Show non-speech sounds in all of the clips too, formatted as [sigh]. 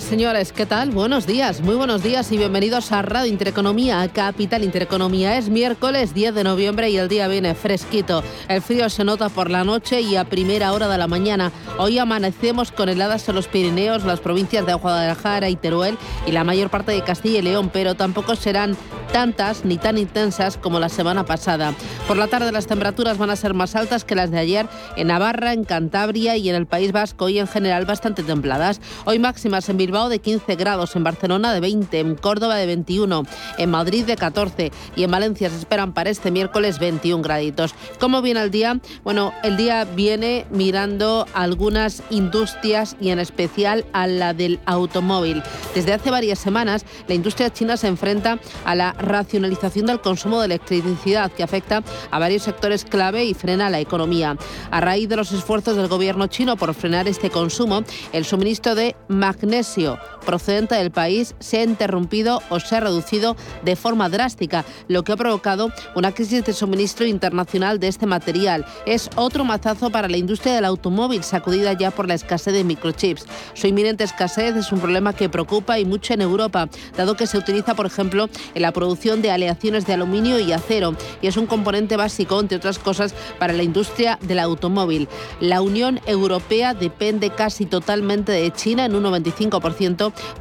Señores, ¿qué tal? Buenos días, muy buenos días y bienvenidos a Radio Intereconomía, Capital Intereconomía. Es miércoles 10 de noviembre y el día viene fresquito. El frío se nota por la noche y a primera hora de la mañana. Hoy amanecemos con heladas en los Pirineos, las provincias de Guadalajara y Teruel y la mayor parte de Castilla y León, pero tampoco serán tantas ni tan intensas como la semana pasada. Por la tarde las temperaturas van a ser más altas que las de ayer en Navarra, en Cantabria y en el País Vasco y en general bastante templadas. Hoy máximas en Bilbao de 15 grados, en Barcelona de 20, en Córdoba de 21, en Madrid de 14 y en Valencia se esperan para este miércoles 21 graditos. ¿Cómo viene el día? Bueno, el día viene mirando algunas industrias y en especial a la del automóvil. Desde hace varias semanas la industria china se enfrenta a la racionalización del consumo de electricidad que afecta a varios sectores clave y frena la economía. A raíz de los esfuerzos del gobierno chino por frenar este consumo, el suministro de magnesio procedente del país se ha interrumpido o se ha reducido de forma drástica, lo que ha provocado una crisis de suministro internacional de este material. Es otro mazazo para la industria del automóvil, sacudida ya por la escasez de microchips. Su inminente escasez es un problema que preocupa y mucho en Europa, dado que se utiliza, por ejemplo, en la producción de aleaciones de aluminio y acero, y es un componente básico, entre otras cosas, para la industria del automóvil. La Unión Europea depende casi totalmente de China en un 95%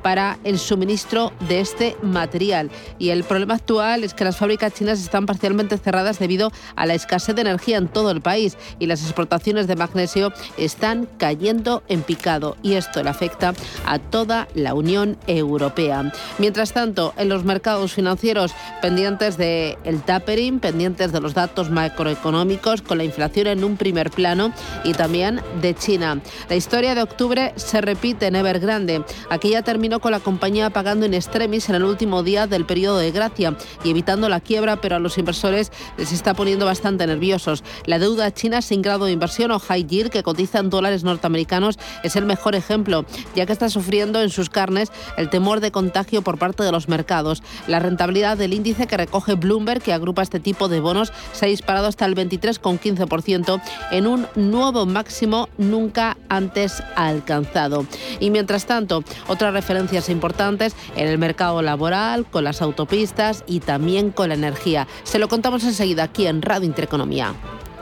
para el suministro de este material. Y el problema actual es que las fábricas chinas están parcialmente cerradas debido a la escasez de energía en todo el país y las exportaciones de magnesio están cayendo en picado y esto le afecta a toda la Unión Europea. Mientras tanto, en los mercados financieros pendientes del el tapering, pendientes de los datos macroeconómicos con la inflación en un primer plano y también de China. La historia de octubre se repite en Evergrande. Aquí ya terminó con la compañía pagando en extremis en el último día del periodo de gracia y evitando la quiebra, pero a los inversores les está poniendo bastante nerviosos. La deuda china sin grado de inversión o high yield que cotiza en dólares norteamericanos es el mejor ejemplo, ya que está sufriendo en sus carnes el temor de contagio por parte de los mercados. La rentabilidad del índice que recoge Bloomberg, que agrupa este tipo de bonos, se ha disparado hasta el 23,15% en un nuevo máximo nunca antes alcanzado. Y mientras tanto, otras referencias importantes en el mercado laboral, con las autopistas y también con la energía. Se lo contamos enseguida aquí en Radio Intereconomía.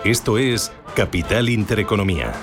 Esto es Capital Intereconomía.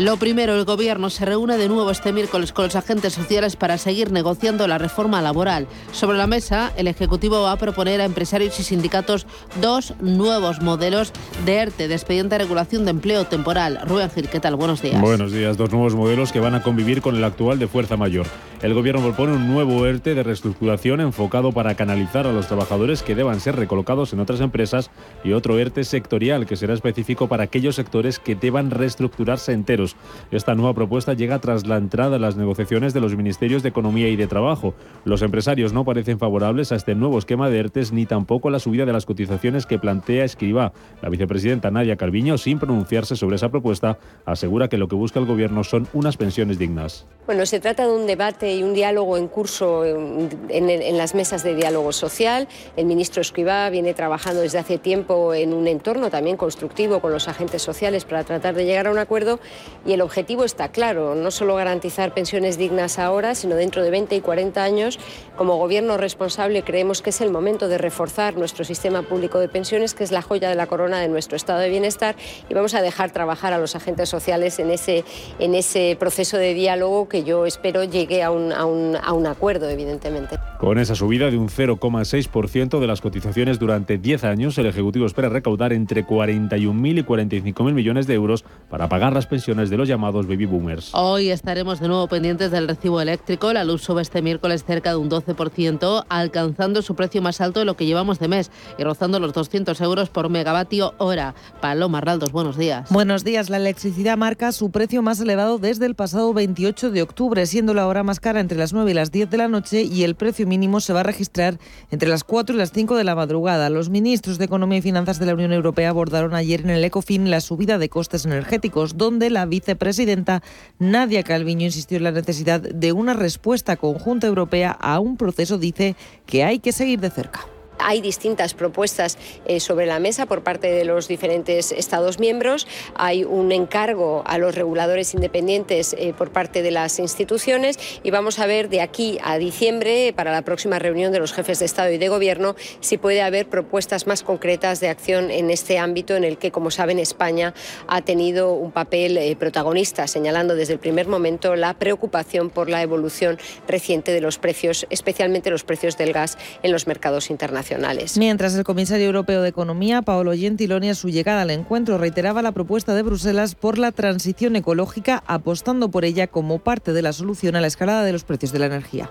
Lo primero, el Gobierno se reúne de nuevo este miércoles con los agentes sociales para seguir negociando la reforma laboral. Sobre la mesa, el Ejecutivo va a proponer a empresarios y sindicatos dos nuevos modelos de ERTE, de expediente de regulación de empleo temporal. Rubén Gil, ¿qué tal? Buenos días. Buenos días. Dos nuevos modelos que van a convivir con el actual de fuerza mayor. El Gobierno propone un nuevo ERTE de reestructuración enfocado para canalizar a los trabajadores que deban ser recolocados en otras empresas y otro ERTE sectorial que será específico para aquellos sectores que deban reestructurarse enteros. Esta nueva propuesta llega tras la entrada a las negociaciones de los Ministerios de Economía y de Trabajo. Los empresarios no parecen favorables a este nuevo esquema de ERTES ni tampoco a la subida de las cotizaciones que plantea Escribá. La vicepresidenta Nadia Calviño, sin pronunciarse sobre esa propuesta, asegura que lo que busca el Gobierno son unas pensiones dignas. Bueno, se trata de un debate y un diálogo en curso en, en, en, las mesas de diálogo social. El ministro Escribá viene trabajando desde hace tiempo en un entorno también constructivo con los agentes sociales para tratar de llegar a un acuerdo y el objetivo está claro, no solo garantizar pensiones dignas ahora, sino dentro de 20 y 40 años. Como gobierno responsable creemos que es el momento de reforzar nuestro sistema público de pensiones, que es la joya de la corona de nuestro estado de bienestar, y vamos a dejar trabajar a los agentes sociales en ese, en ese proceso de diálogo que yo espero llegue a un, a un, a un acuerdo, evidentemente. Con esa subida de un 0,6% de las cotizaciones durante 10 años, el Ejecutivo espera recaudar entre 41.000 y 45.000 millones de euros para pagar las pensiones de los llamados baby boomers. Hoy estaremos de nuevo pendientes del recibo eléctrico. La luz sube este miércoles cerca de un 12%, alcanzando su precio más alto de lo que llevamos de mes y rozando los 200 euros por megavatio hora. Paloma Raldos, buenos días. Buenos días. La electricidad marca su precio más elevado desde el pasado 28 de octubre, siendo la hora más cara entre las 9 y las 10 de la noche y el precio mínimo se va a registrar entre las 4 y las 5 de la madrugada. Los ministros de Economía y Finanzas de la Unión Europea abordaron ayer en el ECOFIN la subida de costes energéticos, donde la vicepresidenta Nadia Calviño insistió en la necesidad de una respuesta conjunta europea a un proceso, dice, que hay que seguir de cerca. Hay distintas propuestas eh, sobre la mesa por parte de los diferentes Estados miembros. Hay un encargo a los reguladores independientes eh, por parte de las instituciones y vamos a ver de aquí a diciembre, para la próxima reunión de los jefes de Estado y de Gobierno, si puede haber propuestas más concretas de acción en este ámbito en el que, como saben, España ha tenido un papel eh, protagonista, señalando desde el primer momento la preocupación por la evolución reciente de los precios, especialmente los precios del gas en los mercados internacionales. Mientras el comisario europeo de Economía, Paolo Gentiloni, a su llegada al encuentro reiteraba la propuesta de Bruselas por la transición ecológica, apostando por ella como parte de la solución a la escalada de los precios de la energía.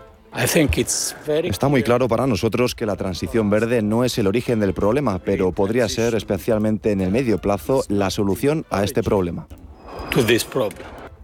Está muy claro para nosotros que la transición verde no es el origen del problema, pero podría ser, especialmente en el medio plazo, la solución a este problema.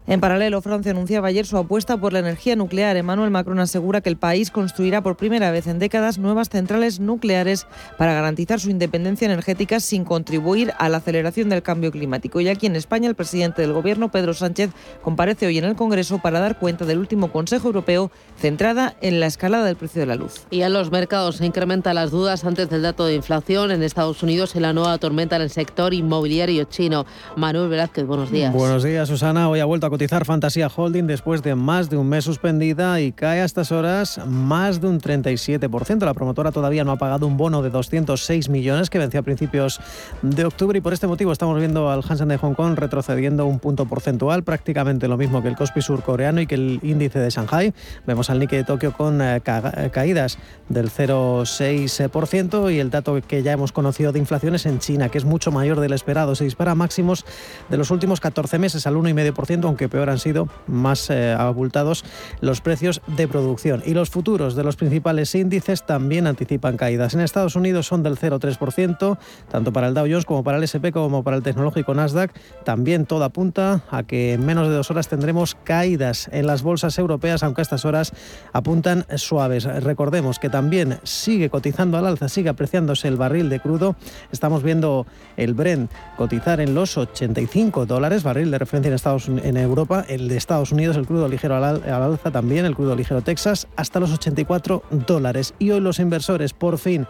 En paralelo, Francia anunciaba ayer su apuesta por la energía nuclear. Emmanuel Macron asegura que el país construirá por primera vez en décadas nuevas centrales nucleares para garantizar su independencia energética sin contribuir a la aceleración del cambio climático. Y aquí en España, el presidente del Gobierno, Pedro Sánchez, comparece hoy en el Congreso para dar cuenta del último Consejo Europeo centrada en la escalada del precio de la luz. Y en los mercados se incrementan las dudas antes del dato de inflación en Estados Unidos y la nueva tormenta en el sector inmobiliario chino. Manuel Velázquez, buenos días. Buenos días, Susana. Hoy ha vuelto a cotizar Fantasía Holding después de más de un mes suspendida y cae a estas horas más de un 37%. La promotora todavía no ha pagado un bono de 206 millones que venció a principios de octubre y por este motivo estamos viendo al Hansen de Hong Kong retrocediendo un punto porcentual, prácticamente lo mismo que el Kospi surcoreano y que el índice de Shanghai. Vemos al Nikkei de Tokio con eh, eh, caídas del 0,6% y el dato que ya hemos conocido de inflación es en China, que es mucho mayor del esperado. Se dispara máximos de los últimos 14 meses al 1,5%, aunque peor han sido más eh, abultados los precios de producción. Y los futuros de los principales índices también anticipan caídas. En Estados Unidos son del 0,3%, tanto para el Dow Jones como para el SP como para el tecnológico Nasdaq. También todo apunta a que en menos de dos horas tendremos caídas en las bolsas europeas, aunque estas horas apuntan suaves. Recordemos que también sigue cotizando al alza, sigue apreciándose el barril de crudo. Estamos viendo el Brent cotizar en los 85 dólares, barril de referencia en, Estados, en Europa el de Estados Unidos, el crudo ligero al, alza también, el crudo ligero Texas, hasta los 84 dólares. Y hoy los inversores por fin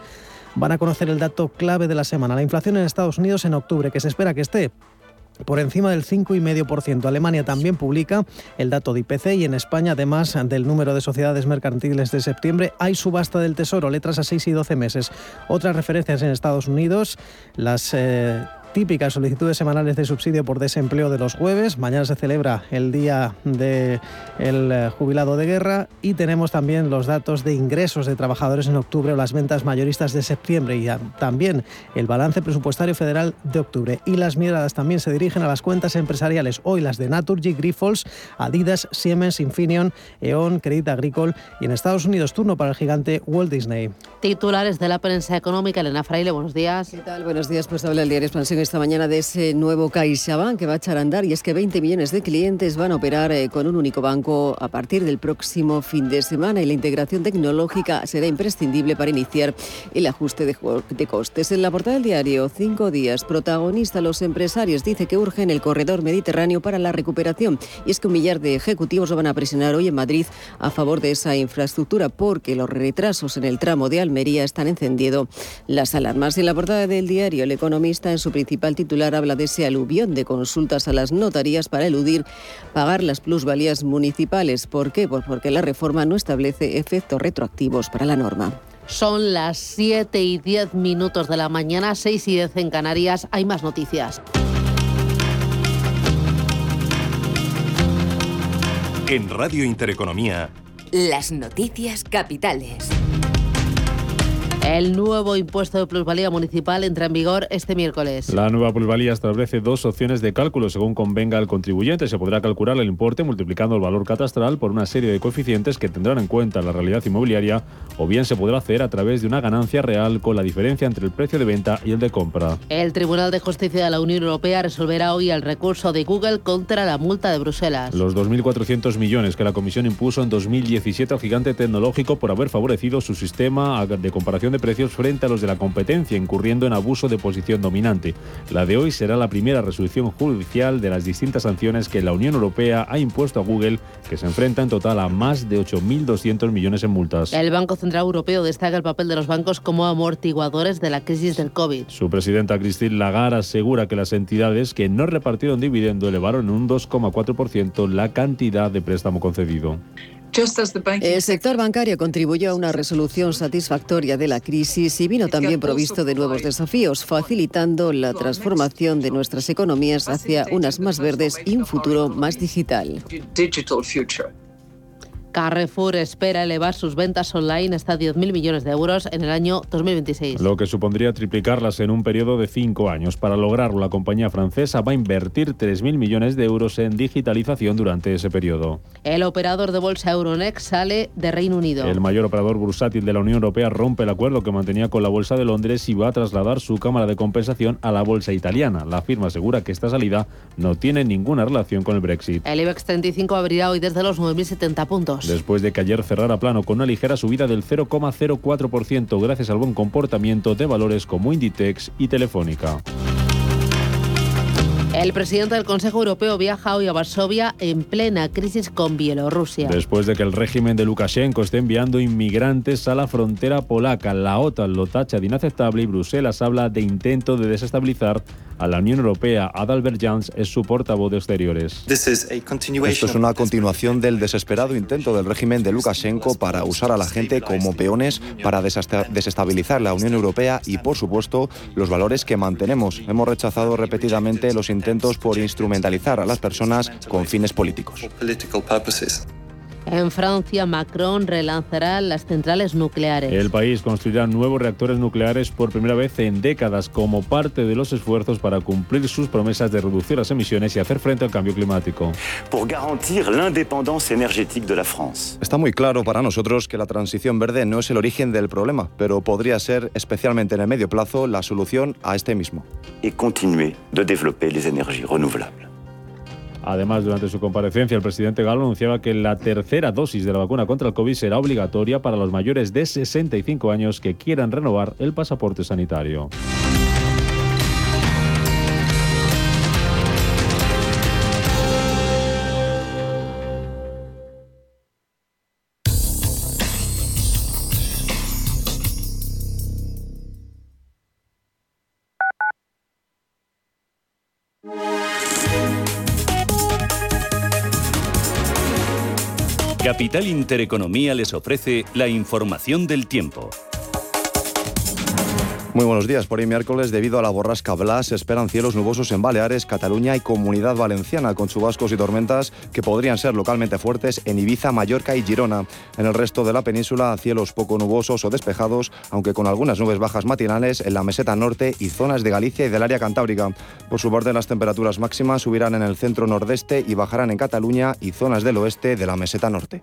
van a conocer el dato clave de la semana, la inflación en Estados Unidos en octubre, que se espera que esté por encima del 5,5%. Alemania también publica el dato de IPC y en España, además del número de sociedades mercantiles de septiembre, hay subasta del Tesoro, letras a 6 y 12 meses. Otras referencias en Estados Unidos, las... Eh, típicas solicitudes semanales de subsidio por desempleo de los jueves. Mañana se celebra el día del eh, jubilado de guerra y tenemos también los datos de ingresos de trabajadores en octubre o las ventas mayoristas de septiembre y también el balance presupuestario federal de octubre. Y las miradas también se dirigen a las cuentas empresariales. Hoy las de Naturgy, Grifols, Adidas, Siemens, Infineon, E.ON, Credit Agricole y en Estados Unidos turno para el gigante Walt Disney. Titulares de la prensa económica. Elena Fraile, buenos días. ¿Qué tal? Buenos días. Pues habla el diario Expansión esta mañana de ese nuevo CaixaBank que va a echar a andar y es que 20 millones de clientes van a operar eh, con un único banco a partir del próximo fin de semana y la integración tecnológica será imprescindible para iniciar el ajuste de, costes. En la portada del diario, cinco días, protagonista los empresarios dice que urgen el corredor mediterráneo para la recuperación y es que un millar de ejecutivos lo van a presionar hoy en Madrid a favor de esa infraestructura porque los retrasos en el tramo de Almería están encendiendo las alarmas. En la portada del diario, el economista en su principal principal titular habla de ese aluvión de consultas a las notarías para eludir pagar las plusvalías municipales. ¿Por qué? Pues porque la reforma no establece efectos retroactivos para la norma. Son las 7 y 10 minutos de la mañana, 6 y 10 en Canarias. Hay más noticias. En Radio Intereconomía. Las noticias capitales. El nuevo impuesto de plusvalía municipal entra en vigor este miércoles. La nueva plusvalía establece dos opciones de cálculo según convenga al contribuyente. Se podrá calcular el importe multiplicando el valor catastral por una serie de coeficientes que tendrán en cuenta la realidad inmobiliaria o bien se podrá hacer a través de una ganancia real con la diferencia entre el precio de venta y el de compra. El Tribunal de Justicia de la Unión Europea resolverá hoy el recurso de Google contra la multa de Bruselas. Los 2.400 millones que la Comisión impuso en 2017 al gigante tecnológico por haber favorecido su sistema de comparación de precios frente a los de la competencia, incurriendo en abuso de posición dominante. La de hoy será la primera resolución judicial de las distintas sanciones que la Unión Europea ha impuesto a Google, que se enfrenta en total a más de 8.200 millones en multas. El Banco Central Europeo destaca el papel de los bancos como amortiguadores de la crisis del COVID. Su presidenta Christine Lagarde asegura que las entidades que no repartieron dividendo elevaron un 2,4% la cantidad de préstamo concedido. El sector bancario contribuyó a una resolución satisfactoria de la crisis y vino también provisto de nuevos desafíos, facilitando la transformación de nuestras economías hacia unas más verdes y un futuro más digital. Carrefour espera elevar sus ventas online hasta 10.000 millones de euros en el año 2026. Lo que supondría triplicarlas en un periodo de cinco años. Para lograrlo, la compañía francesa va a invertir 3.000 millones de euros en digitalización durante ese periodo. El operador de bolsa Euronext sale de Reino Unido. El mayor operador bursátil de la Unión Europea rompe el acuerdo que mantenía con la Bolsa de Londres y va a trasladar su cámara de compensación a la bolsa italiana. La firma asegura que esta salida no tiene ninguna relación con el Brexit. El IBEX 35 abrirá hoy desde los 9.070 puntos después de que ayer cerrara plano con una ligera subida del 0,04% gracias al buen comportamiento de valores como Inditex y Telefónica. El presidente del Consejo Europeo viaja hoy a Varsovia en plena crisis con Bielorrusia. Después de que el régimen de Lukashenko esté enviando inmigrantes a la frontera polaca, la OTAN lo tacha de inaceptable y Bruselas habla de intento de desestabilizar a la Unión Europea. Adalbert Jans es su portavoz de exteriores. Esto es una continuación del desesperado intento del régimen de Lukashenko para usar a la gente como peones para desestabilizar la Unión Europea y, por supuesto, los valores que mantenemos. Hemos rechazado repetidamente los intentos por instrumentalizar a las personas con fines políticos. En Francia, Macron relanzará las centrales nucleares. El país construirá nuevos reactores nucleares por primera vez en décadas como parte de los esfuerzos para cumplir sus promesas de reducir las emisiones y hacer frente al cambio climático. Está muy claro para nosotros que la transición verde no es el origen del problema, pero podría ser, especialmente en el medio plazo, la solución a este mismo. Y continuar de desarrollar las energías renovables. Además, durante su comparecencia, el presidente Galo anunciaba que la tercera dosis de la vacuna contra el COVID será obligatoria para los mayores de 65 años que quieran renovar el pasaporte sanitario. Capital Intereconomía les ofrece la información del tiempo. Muy buenos días. Por hoy miércoles, debido a la borrasca Blas, se esperan cielos nubosos en Baleares, Cataluña y Comunidad Valenciana, con chubascos y tormentas que podrían ser localmente fuertes en Ibiza, Mallorca y Girona. En el resto de la península, cielos poco nubosos o despejados, aunque con algunas nubes bajas matinales en la meseta norte y zonas de Galicia y del área cantábrica. Por su parte, las temperaturas máximas subirán en el centro nordeste y bajarán en Cataluña y zonas del oeste de la meseta norte.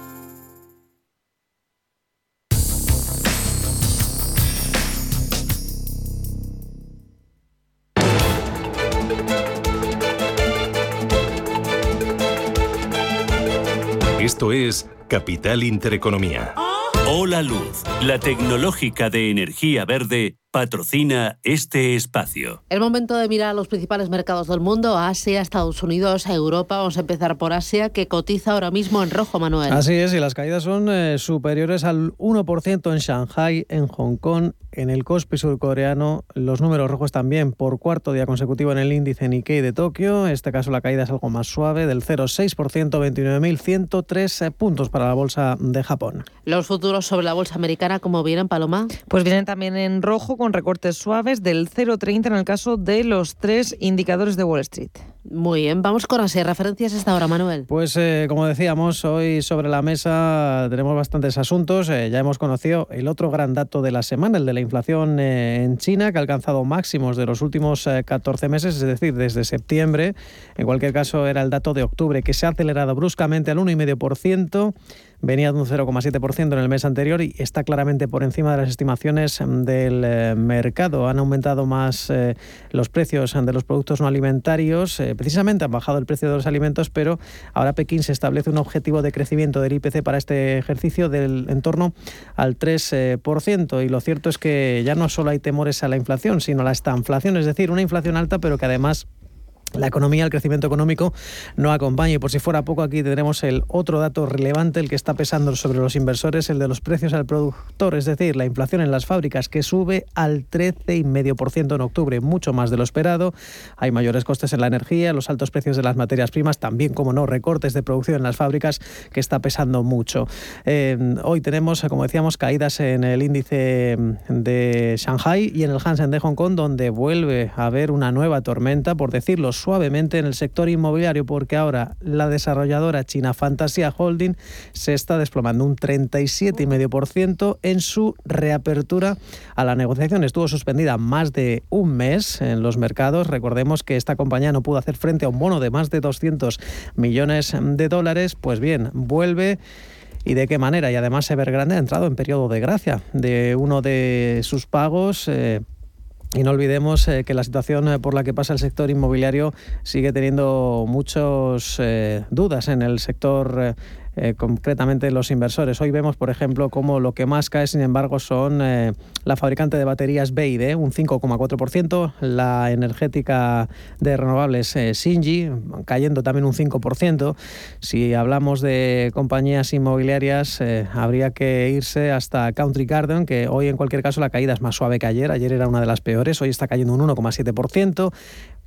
Esto es Capital Intereconomía. Hola Luz, la tecnológica de energía verde patrocina este espacio. El momento de mirar a los principales mercados del mundo, Asia, Estados Unidos, Europa. Vamos a empezar por Asia, que cotiza ahora mismo en rojo, Manuel. Así es, y las caídas son eh, superiores al 1% en Shanghai, en Hong Kong, en el Kospi surcoreano. Los números rojos también por cuarto día consecutivo en el índice Nikkei de Tokio. En este caso la caída es algo más suave, del 0,6%, 29.103 puntos para la bolsa de Japón. Los futuros sobre la bolsa americana, ¿cómo vienen, Paloma? Pues vienen también en rojo con recortes suaves del 0,30 en el caso de los tres indicadores de Wall Street. Muy bien, vamos con Asia. Referencias esta hora, Manuel. Pues eh, como decíamos, hoy sobre la mesa tenemos bastantes asuntos. Eh, ya hemos conocido el otro gran dato de la semana, el de la inflación eh, en China, que ha alcanzado máximos de los últimos 14 meses, es decir, desde septiembre. En cualquier caso, era el dato de octubre, que se ha acelerado bruscamente al 1,5% venía de un 0,7% en el mes anterior y está claramente por encima de las estimaciones del eh, mercado. Han aumentado más eh, los precios de los productos no alimentarios, eh, precisamente han bajado el precio de los alimentos, pero ahora Pekín se establece un objetivo de crecimiento del IPC para este ejercicio del en torno al 3%. Y lo cierto es que ya no solo hay temores a la inflación, sino a la estanflación, es decir, una inflación alta, pero que además la economía, el crecimiento económico no acompaña. Y por si fuera poco, aquí tendremos el otro dato relevante, el que está pesando sobre los inversores, el de los precios al productor, es decir, la inflación en las fábricas, que sube al 13,5% en octubre, mucho más de lo esperado. Hay mayores costes en la energía, los altos precios de las materias primas, también, como no, recortes de producción en las fábricas, que está pesando mucho. Eh, hoy tenemos, como decíamos, caídas en el índice de Shanghai y en el Hansen de Hong Kong, donde vuelve a haber una nueva tormenta, por decirlo suavemente en el sector inmobiliario porque ahora la desarrolladora china Fantasia Holding se está desplomando un 37,5% en su reapertura a la negociación. Estuvo suspendida más de un mes en los mercados. Recordemos que esta compañía no pudo hacer frente a un bono de más de 200 millones de dólares. Pues bien, vuelve y de qué manera. Y además Evergrande ha entrado en periodo de gracia de uno de sus pagos. Eh, y no olvidemos eh, que la situación eh, por la que pasa el sector inmobiliario sigue teniendo muchas eh, dudas en el sector eh, concretamente los inversores. Hoy vemos, por ejemplo, cómo lo que más cae, sin embargo, son eh, la fabricante de baterías BID, un 5,4%, la energética de renovables eh, cayendo también un 5%. Si hablamos de compañías inmobiliarias, habría que irse hasta Country Garden, que hoy en cualquier caso la caída es más suave que ayer. Ayer era una de las peores, hoy está cayendo un 1,7%.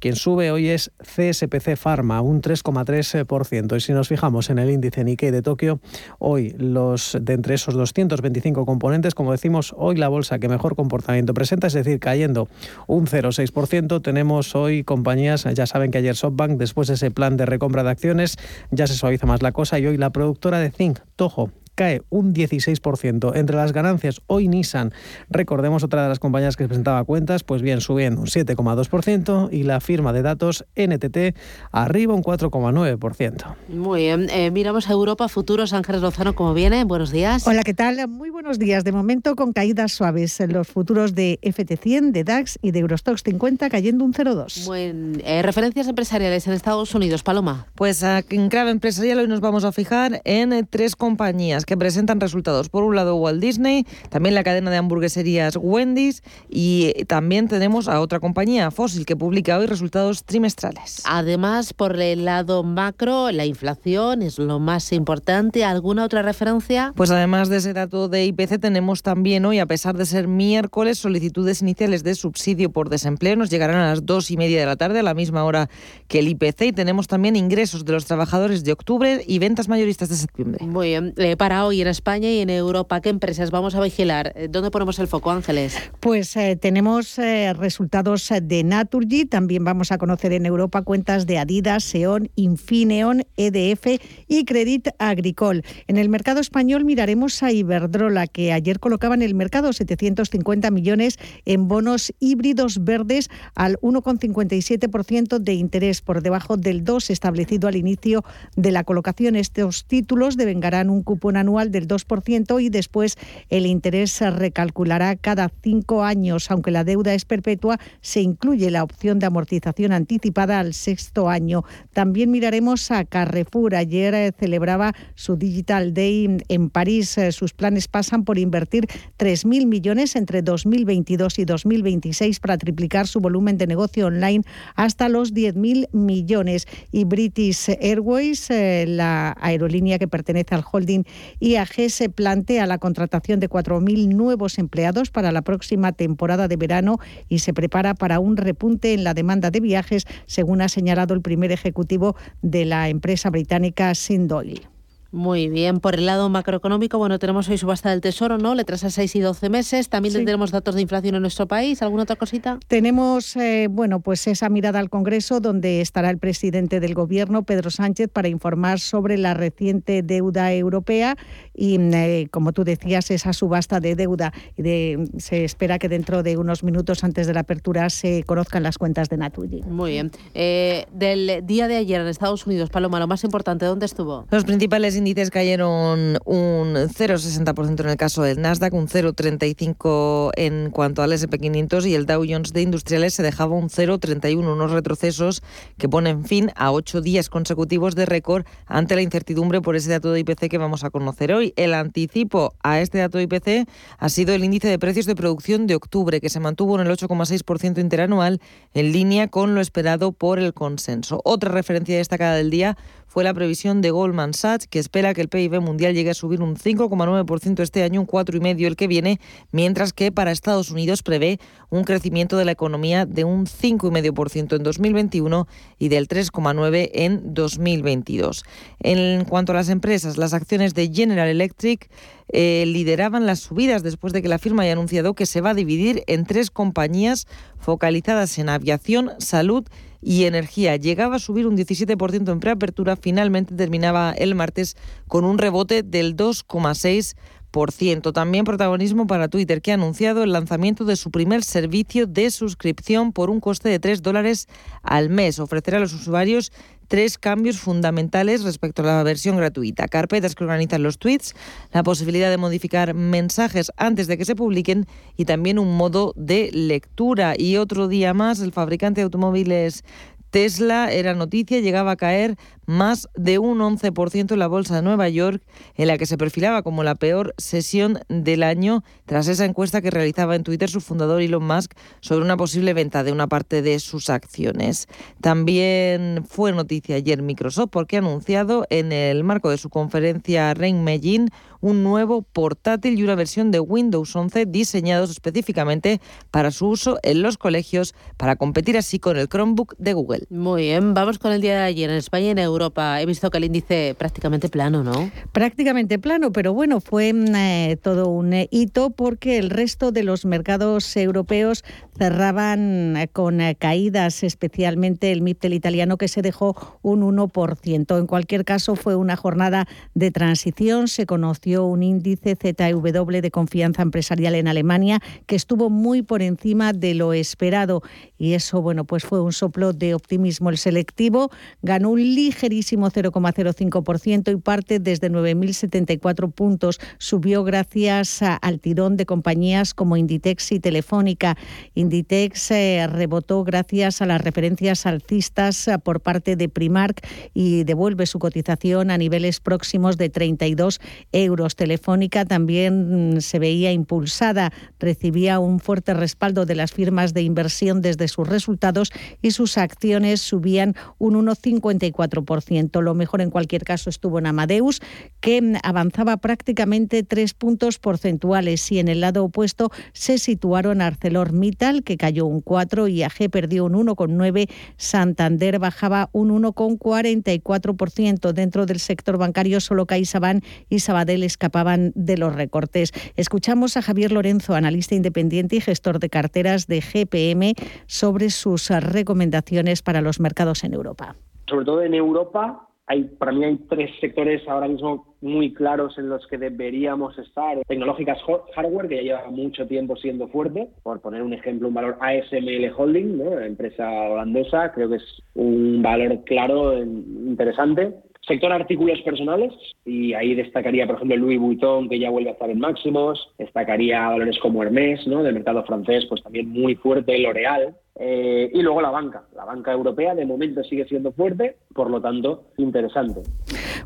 Quien sube hoy es CSPC Pharma, un 3,3%. Y si nos fijamos en el índice Nikkei de Tokio, hoy los de entre esos 225 componentes, como decimos, hoy la bolsa que mejor comportamiento presenta, es decir, cayendo un 0,6%. Tenemos hoy compañías, ya saben que ayer SoftBank, después de ese plan de recompra de acciones, ya se suaviza más la cosa y hoy la productora de zinc, Toho, cae un 16%. Entre las ganancias, hoy Nissan, recordemos otra de las compañías que presentaba cuentas, pues bien, subiendo un 7,2% y la firma de datos NTT arriba un 4,9%. Muy bien, eh, miramos a Europa Futuros, Ángeles Lozano, ¿cómo viene? Buenos días. Hola, ¿qué tal? Muy buenos días. De momento con caídas suaves en los futuros de FT100, de DAX y de Eurostox 50 cayendo un 0,2. Buen, eh, referencias empresariales en Estados Unidos, Paloma. Pues en clave empresarial hoy nos vamos a fijar en tres compañías que presentan resultados. Por un lado Walt Disney, también la cadena de hamburgueserías Wendy's y también tenemos a otra compañía, Fossil, que publica hoy resultados trimestrales. Además, por el lado macro, la inflación es lo más importante. ¿Alguna otra referencia? Pues además de ese dato de IPC, tenemos también hoy, a pesar de ser miércoles, solicitudes iniciales de subsidio por desempleo. Nos llegarán a las dos y media de la tarde, a la misma hora que el IPC. Y tenemos también ingresos de los trabajadores de octubre y ventas mayoristas de septiembre. Muy bien. Eh, para hoy en España y en Europa, ¿qué empresas vamos a vigilar? Eh, ¿Dónde ponemos el foco, Ángeles? Pues eh, tenemos resultados de Naturgy. También vamos a conocer en Europa cuentas de Adidas, Seon, Infineon, EDF y Credit Agricole. En el mercado español miraremos a Iberdrola, que ayer colocaba en el mercado 750 millones en bonos híbridos verdes al 1,57% de interés por debajo del 2 establecido al inicio de la colocación. Estos títulos devengarán un cupón anual del 2% y después el interés se recalculará cada cinco años. Aunque la deuda es perpetua, se incluye la opción de amortización anticipada al sexto año. También miraremos a Carrefour. Ayer eh, celebraba su Digital Day en París. Eh, sus planes pasan por invertir 3.000 millones entre 2022 y 2026 para triplicar su volumen de negocio online hasta los 10.000 millones. Y British Airways, eh, la aerolínea que pertenece al holding IAG, se plantea la contratación de 4.000 nuevos empleados para la próxima temporada de verano y se prepara para un repunte en la demanda de viajes, según ha señalado el primer ejecutivo de la empresa británica Sindoil. Muy bien, por el lado macroeconómico, bueno, tenemos hoy subasta del Tesoro, ¿no? Letras a 6 y 12 meses. También tenemos datos de inflación en nuestro país. ¿Alguna otra cosita? Tenemos, eh, bueno, pues esa mirada al Congreso, donde estará el presidente del Gobierno, Pedro Sánchez, para informar sobre la reciente deuda europea y, eh, como tú decías, esa subasta de deuda. De, se espera que dentro de unos minutos antes de la apertura se conozcan las cuentas de Naturgy. Muy bien. Eh, del día de ayer en Estados Unidos, Paloma, lo más importante, ¿dónde estuvo? Los principales índices cayeron un 0,60% en el caso del Nasdaq, un 0,35% en cuanto al SP500 y el Dow Jones de Industriales se dejaba un 0,31%, unos retrocesos que ponen fin a ocho días consecutivos de récord ante la incertidumbre por ese dato de IPC que vamos a conocer hoy. El anticipo a este dato de IPC ha sido el índice de precios de producción de octubre, que se mantuvo en el 8,6% interanual, en línea con lo esperado por el consenso. Otra referencia destacada del día fue la previsión de Goldman Sachs, que espera que el PIB mundial llegue a subir un 5,9% este año, un 4,5% el que viene, mientras que para Estados Unidos prevé un crecimiento de la economía de un 5,5% en 2021 y del 3,9% en 2022. En cuanto a las empresas, las acciones de General Electric eh, lideraban las subidas después de que la firma haya anunciado que se va a dividir en tres compañías focalizadas en aviación, salud y energía. Llegaba a subir un 17% en preapertura, finalmente terminaba el martes con un rebote del 2,6%. También protagonismo para Twitter, que ha anunciado el lanzamiento de su primer servicio de suscripción por un coste de 3 dólares al mes. Ofrecerá a los usuarios tres cambios fundamentales respecto a la versión gratuita. Carpetas que organizan los tweets, la posibilidad de modificar mensajes antes de que se publiquen y también un modo de lectura. Y otro día más, el fabricante de automóviles Tesla era noticia, llegaba a caer más de un 11% en la bolsa de Nueva York, en la que se perfilaba como la peor sesión del año tras esa encuesta que realizaba en Twitter su fundador Elon Musk sobre una posible venta de una parte de sus acciones. También fue noticia ayer Microsoft porque ha anunciado en el marco de su conferencia Reinmejín un nuevo portátil y una versión de Windows 11 diseñados específicamente para su uso en los colegios para competir así con el Chromebook de Google. Muy bien, vamos con el día de ayer en España y en Europa. He visto que el índice prácticamente plano, ¿no? Prácticamente plano, pero bueno, fue mm, eh, todo un eh, hito porque el resto de los mercados europeos cerraban con caídas, especialmente el MIPTEL italiano que se dejó un 1%. En cualquier caso, fue una jornada de transición. Se conoció un índice ZW de confianza empresarial en Alemania que estuvo muy por encima de lo esperado y eso, bueno, pues fue un soplo de optimismo. El selectivo ganó un ligerísimo 0,05% y parte desde 9.074 puntos. Subió gracias al tirón de compañías como Inditex y Telefónica. Inditex eh, rebotó gracias a las referencias alcistas eh, por parte de Primark y devuelve su cotización a niveles próximos de 32 euros. Telefónica también mm, se veía impulsada, recibía un fuerte respaldo de las firmas de inversión desde sus resultados y sus acciones subían un 1,54%. Lo mejor en cualquier caso estuvo en Amadeus, que mm, avanzaba prácticamente tres puntos porcentuales y en el lado opuesto se situaron ArcelorMittal, que cayó un 4, IAG perdió un 1,9, Santander bajaba un 1,44%. Dentro del sector bancario solo CaixaBank y Sabadell escapaban de los recortes. Escuchamos a Javier Lorenzo, analista independiente y gestor de carteras de GPM, sobre sus recomendaciones para los mercados en Europa. Sobre todo en Europa, hay, para mí hay tres sectores ahora mismo muy claros en los que deberíamos estar. Tecnológicas hardware, que ya lleva mucho tiempo siendo fuerte. Por poner un ejemplo, un valor ASML Holding, ¿no? empresa holandesa, creo que es un valor claro, interesante. Sector artículos personales, y ahí destacaría, por ejemplo, Louis Vuitton, que ya vuelve a estar en máximos, destacaría valores como Hermès, ¿no? del mercado francés, pues también muy fuerte, L'Oréal, eh, y luego la banca. La banca europea de momento sigue siendo fuerte, por lo tanto, interesante.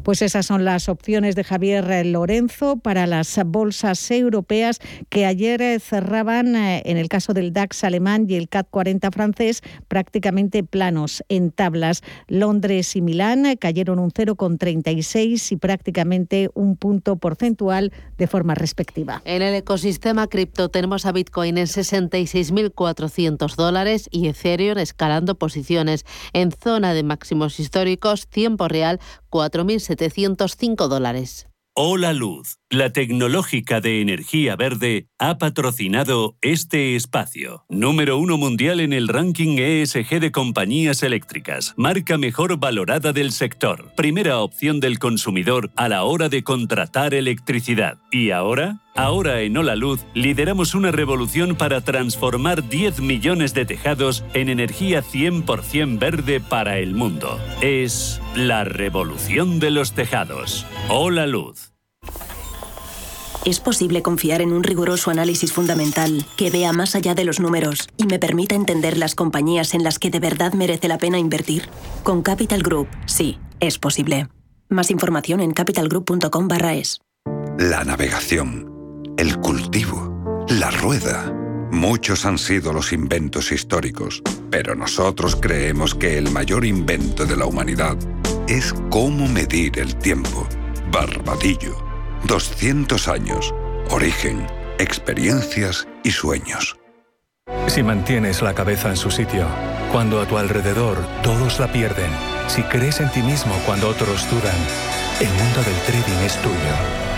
Pues esas son las opciones de Javier Lorenzo para las bolsas europeas que ayer eh, cerraban, eh, en el caso del DAX alemán y el CAC 40 francés, prácticamente planos en tablas. Londres y Milán cayeron un 0,36 y prácticamente un punto porcentual de forma respectiva. En el ecosistema cripto tenemos a Bitcoin en 66.400 dólares y Ethereum escalando posiciones en zona de máximos históricos, tiempo real 4.705 dólares. Hola Luz, la tecnológica de energía verde, ha patrocinado este espacio. Número uno mundial en el ranking ESG de compañías eléctricas, marca mejor valorada del sector, primera opción del consumidor a la hora de contratar electricidad. ¿Y ahora? Ahora en Hola Luz lideramos una revolución para transformar 10 millones de tejados en energía 100% verde para el mundo. Es la revolución de los tejados. Hola Luz. Es posible confiar en un riguroso análisis fundamental que vea más allá de los números y me permita entender las compañías en las que de verdad merece la pena invertir. Con Capital Group, sí, es posible. Más información en capitalgroup.com/es. La navegación el cultivo, la rueda. Muchos han sido los inventos históricos, pero nosotros creemos que el mayor invento de la humanidad es cómo medir el tiempo. Barbadillo. 200 años. Origen, experiencias y sueños. Si mantienes la cabeza en su sitio, cuando a tu alrededor todos la pierden, si crees en ti mismo cuando otros dudan, el mundo del trading es tuyo.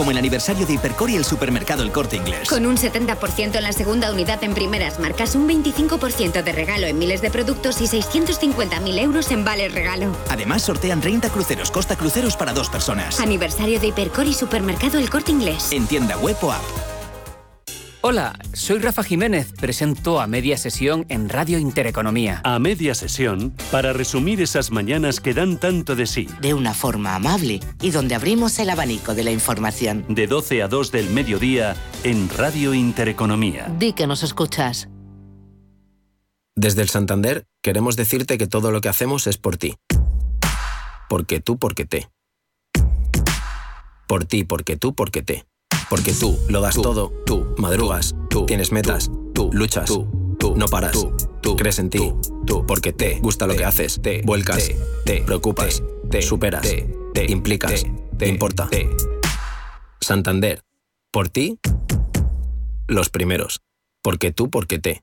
Como el aniversario de Hipercor y el supermercado El Corte Inglés. Con un 70% en la segunda unidad en primeras marcas, un 25% de regalo en miles de productos y 650.000 euros en vales regalo. Además, sortean 30 cruceros Costa Cruceros para dos personas. Aniversario de Hipercor y supermercado El Corte Inglés. En tienda web o app. Hola, soy Rafa Jiménez, presento a media sesión en Radio Intereconomía. A media sesión, para resumir esas mañanas que dan tanto de sí. De una forma amable y donde abrimos el abanico de la información. De 12 a 2 del mediodía en Radio Intereconomía. Di que nos escuchas. Desde el Santander queremos decirte que todo lo que hacemos es por ti. Porque tú, porque te. Por ti, porque tú, porque te. Porque tú lo das todo, tú madrugas, tú tienes metas, tú luchas, tú, tú no paras. tú, crees en ti, tú, porque te gusta lo que haces, te vuelcas, te preocupas, te superas, te implicas, te importa. Santander, por ti, los primeros, porque tú, porque te.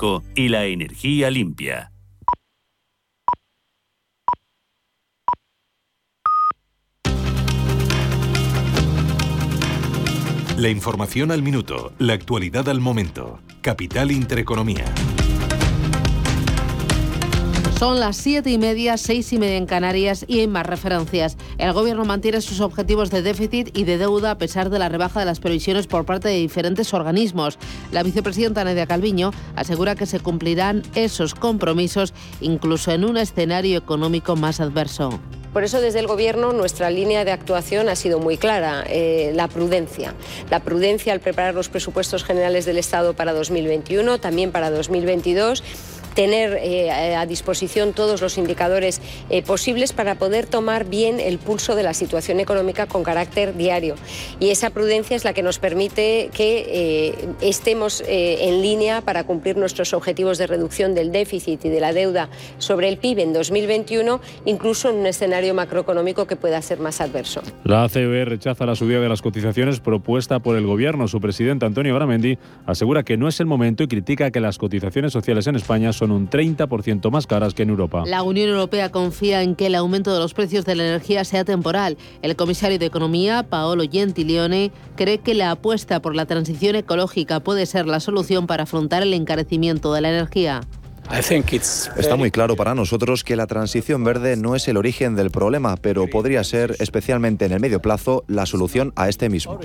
y la energía limpia. La información al minuto, la actualidad al momento. Capital Intereconomía. Son las siete y media, seis y media en Canarias y en más referencias. El Gobierno mantiene sus objetivos de déficit y de deuda a pesar de la rebaja de las previsiones por parte de diferentes organismos. La vicepresidenta Nadia Calviño asegura que se cumplirán esos compromisos incluso en un escenario económico más adverso. Por eso desde el Gobierno nuestra línea de actuación ha sido muy clara, eh, la prudencia. La prudencia al preparar los presupuestos generales del Estado para 2021, también para 2022 tener eh, a disposición todos los indicadores eh, posibles para poder tomar bien el pulso de la situación económica con carácter diario. Y esa prudencia es la que nos permite que eh, estemos en línea para cumplir nuestros objetivos de reducción del déficit y de la deuda sobre el PIB en 2021, incluso en un escenario macroeconómico que pueda ser más adverso. La ACB rechaza la subida de las cotizaciones propuesta por el Gobierno. Su presidente Antonio Garamendi asegura que no es el momento y critica que las cotizaciones sociales en España son un 30% más caras que en Europa. La Unión Europea confía en que el aumento de los precios de la energía sea temporal. El comisario de Economía, Paolo Gentilione, cree que la apuesta por la transición ecológica puede ser la solución para afrontar el encarecimiento de la energía. Está muy claro para nosotros que la transición verde no es el origen del problema, pero podría ser, especialmente en el medio plazo, la solución a este mismo.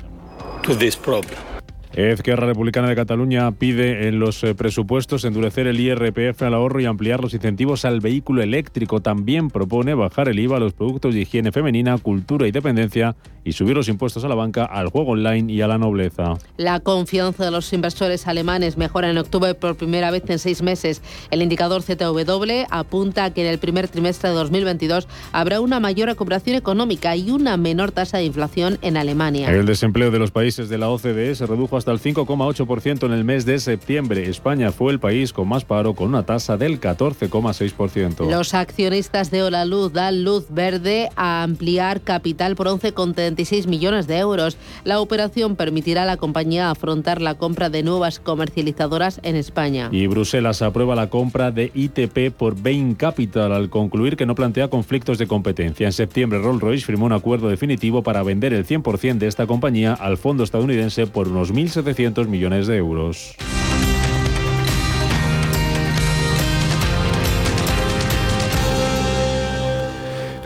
Esquerra Republicana de Cataluña pide en los eh, presupuestos endurecer el IRPF al ahorro y ampliar los incentivos al vehículo eléctrico. También propone bajar el IVA a los productos de higiene femenina, cultura y dependencia y subir los impuestos a la banca, al juego online y a la nobleza. La confianza de los inversores alemanes mejora en octubre por primera vez en seis meses. El indicador ZW apunta que en el primer trimestre de 2022 habrá una mayor recuperación económica y una menor tasa de inflación en Alemania. El desempleo de los países de la OCDE se redujo hasta hasta el 5,8% en el mes de septiembre. España fue el país con más paro con una tasa del 14,6%. Los accionistas de Hola Luz dan luz verde a ampliar capital por 11,36 millones de euros. La operación permitirá a la compañía afrontar la compra de nuevas comercializadoras en España. Y Bruselas aprueba la compra de ITP por Bain Capital al concluir que no plantea conflictos de competencia. En septiembre Rolls-Royce firmó un acuerdo definitivo para vender el 100% de esta compañía al fondo estadounidense por unos 1.000 700 millones de euros.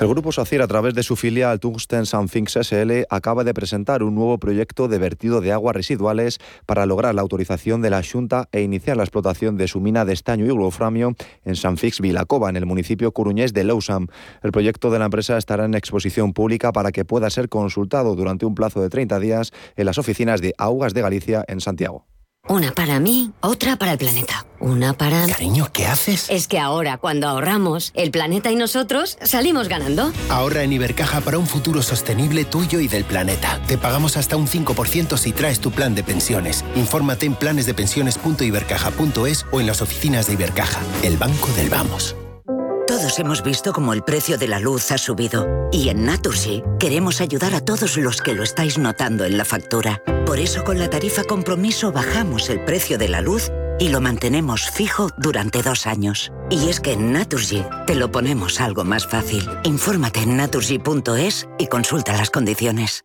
El grupo SACIR, a través de su filial Tungsten Sanfinx SL, acaba de presentar un nuevo proyecto de vertido de aguas residuales para lograr la autorización de la Junta e iniciar la explotación de su mina de estaño y wolframio en Sanfix Vilacova, en el municipio curuñés de Lousam. El proyecto de la empresa estará en exposición pública para que pueda ser consultado durante un plazo de 30 días en las oficinas de Aguas de Galicia en Santiago. Una para mí, otra para el planeta. Una para... Cariño, ¿qué haces? Es que ahora, cuando ahorramos, el planeta y nosotros salimos ganando. Ahorra en Ibercaja para un futuro sostenible tuyo y del planeta. Te pagamos hasta un 5% si traes tu plan de pensiones. Infórmate en planesdepensiones.ibercaja.es o en las oficinas de Ibercaja, el banco del vamos. Todos hemos visto cómo el precio de la luz ha subido. Y en Naturgy queremos ayudar a todos los que lo estáis notando en la factura. Por eso con la tarifa compromiso bajamos el precio de la luz y lo mantenemos fijo durante dos años. Y es que en Naturgy te lo ponemos algo más fácil. Infórmate en naturgy.es y consulta las condiciones.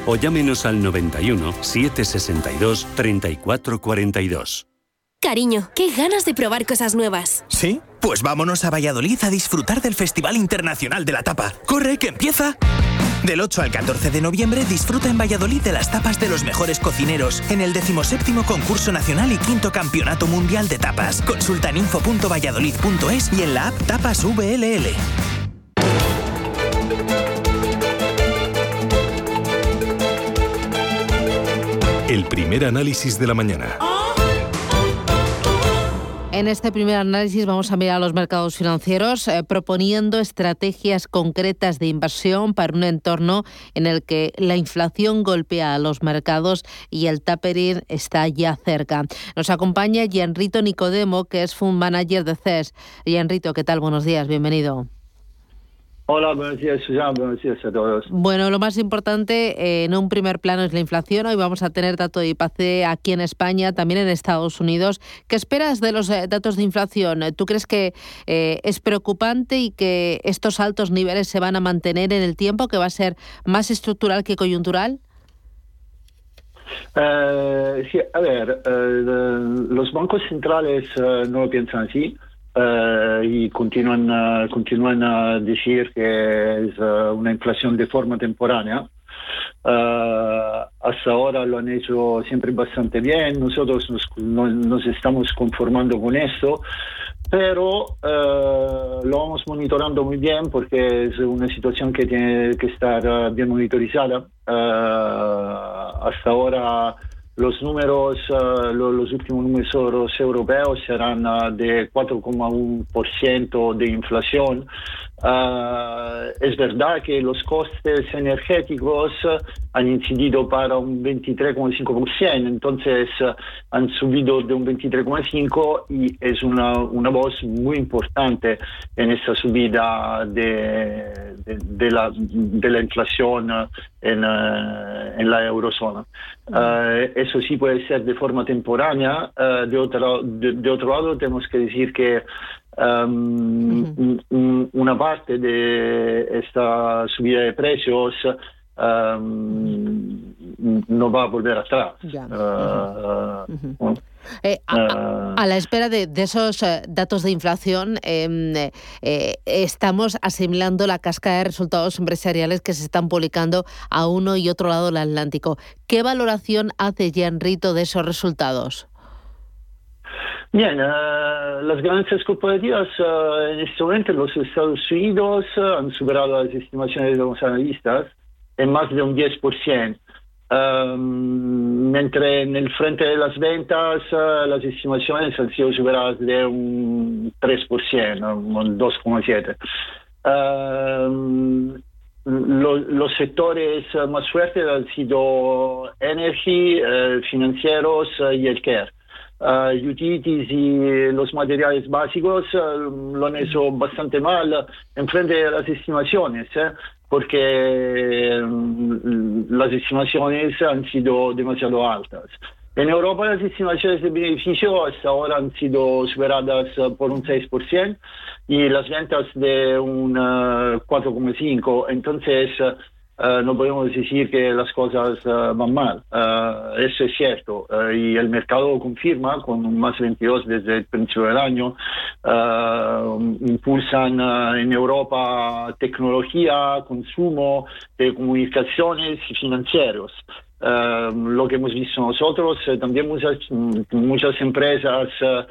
o llámenos al 91 762 3442. Cariño, qué ganas de probar cosas nuevas. ¿Sí? Pues vámonos a Valladolid a disfrutar del Festival Internacional de la Tapa. ¡Corre, que empieza! Del 8 al 14 de noviembre disfruta en Valladolid de las tapas de los mejores cocineros en el 17 Concurso Nacional y Quinto Campeonato Mundial de Tapas. Consulta en info.valladolid.es y en la app Tapas VLL. El primer análisis de la mañana. En este primer análisis vamos a mirar los mercados financieros eh, proponiendo estrategias concretas de inversión para un entorno en el que la inflación golpea a los mercados y el tapering está ya cerca. Nos acompaña Gianrito Nicodemo, que es Fund Manager de CES. Gianrito, ¿qué tal? Buenos días, bienvenido. Hola, buenos días, Susana. Buenos días a todos. Bueno, lo más importante eh, en un primer plano es la inflación. Hoy vamos a tener dato de IPC aquí en España, también en Estados Unidos. ¿Qué esperas de los eh, datos de inflación? ¿Tú crees que eh, es preocupante y que estos altos niveles se van a mantener en el tiempo, que va a ser más estructural que coyuntural? sí, a ver, los bancos centrales no lo piensan así. Uh, y continúan, uh, continúan a decir que es uh, una inflación de forma temporánea. hasta ahora lo han hecho siempre bastante bien, nosotros nos, no, nos estamos conformando con esto, pero lo vamos monitorando muy bien porque es una situación que tiene que estar bien monitorizada. hasta ahora los números, uh, los últimos números europeos serán uh, de 4,1% de inflación. Uh, es verdad que los costes energéticos han incidido para un 23,5%, entonces han subido de un 23,5% y es una, una, voz muy importante en esta subida de, de, de, la, de la, inflación en, en la eurozona. eso sí puede ser de forma temporánea. de, otro, de, otro lado, tenemos que decir que Um, una parte de esta subida de precios um, no va a volver atrás. Uh, eh, uh, a, la espera de, esos eh, datos de inflación, em, eh, estamos asimilando la casca de resultados empresariales que se están publicando a uno y otro lado del Atlántico. ¿Qué valoración hace Rito de esos resultados? Bien, uh, las ganancias corporativas uh, en este momento en los Estados Unidos uh, han superado las estimaciones de los analistas en más de un 10%, um, mientras en el frente de las ventas las estimaciones han sido superadas de un 3%, un 2,7%. Um, los sectores más fuertes han sido energy, financieros y el care. Uh, utilities y los materiales básicos uh, lo han hecho bastante mal en frente de las estimaciones, ¿eh? porque um, las estimaciones han sido demasiado altas. En Europa las estimaciones de beneficio hasta ahora han sido superadas por un 6% y las ventas de un 4,5%. Entonces, Uh, no podemos decir que las cosas uh, van mal. Uh, eso es cierto. y el mercado confirma con un más 22 desde el principio del año. impulsan en Europa tecnología, consumo, telecomunicaciones y financieros. Ehm, lo que hemos visto nosotros, eh, también muchas, muchas empresas, eh,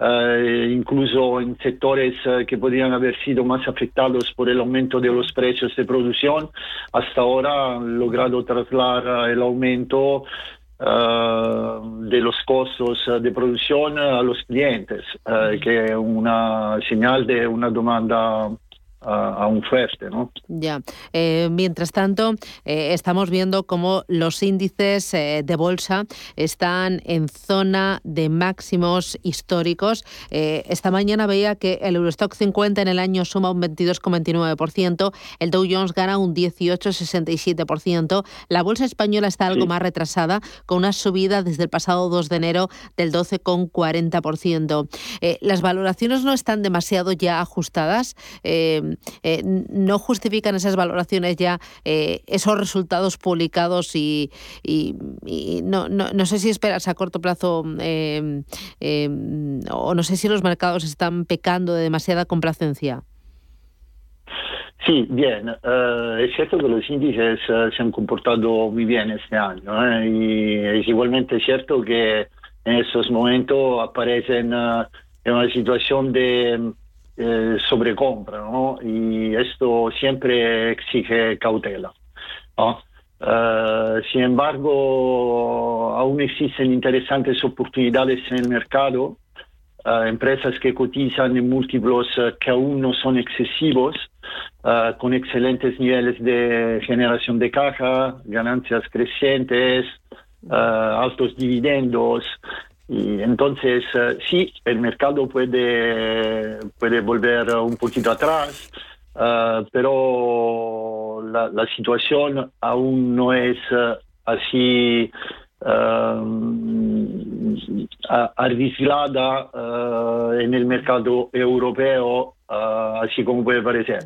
eh, incluso en sectores que podrían haber sido más afectados por el aumento de los precios de producción, hasta ahora han logrado trasladar el aumento de los costos de producción a los clientes, que es una señal de una demanda aún fuerte. ¿no? Ya. Eh, mientras tanto, eh, estamos viendo cómo los índices eh, de bolsa están en zona de máximos históricos. esta mañana veía que el Eurostock 50 en el año suma un 22,29%, el Dow Jones gana un 18,67%, la bolsa española está algo más retrasada, con una subida desde el pasado 2 de enero del 12,40%. las valoraciones no están demasiado ya ajustadas. Eh, no justifican esas valoraciones ya eh, esos resultados publicados y, no, no, sé si esperas a corto plazo em, em, o no sé si los mercados están pecando de demasiada complacencia. Sí, bien. Eh, es cierto que los índices se han comportado muy bien este año y es igualmente cierto que en estos momentos aparecen en una situación de eh, sobrecompra, ¿no? Y esto siempre exige cautela. Eh, sin embargo, aún existen interesantes oportunidades en el mercado, eh, empresas que cotizan en múltiplos que aún no son excesivos, con excelentes niveles de generación de caja, ganancias crecientes, altos dividendos. Y entonces, eh, sí, el mercado puede, puede volver un poquito atrás, eh, pero la, situación aún no es eh, así arriesgada en el mercado europeo, así como puede parecer.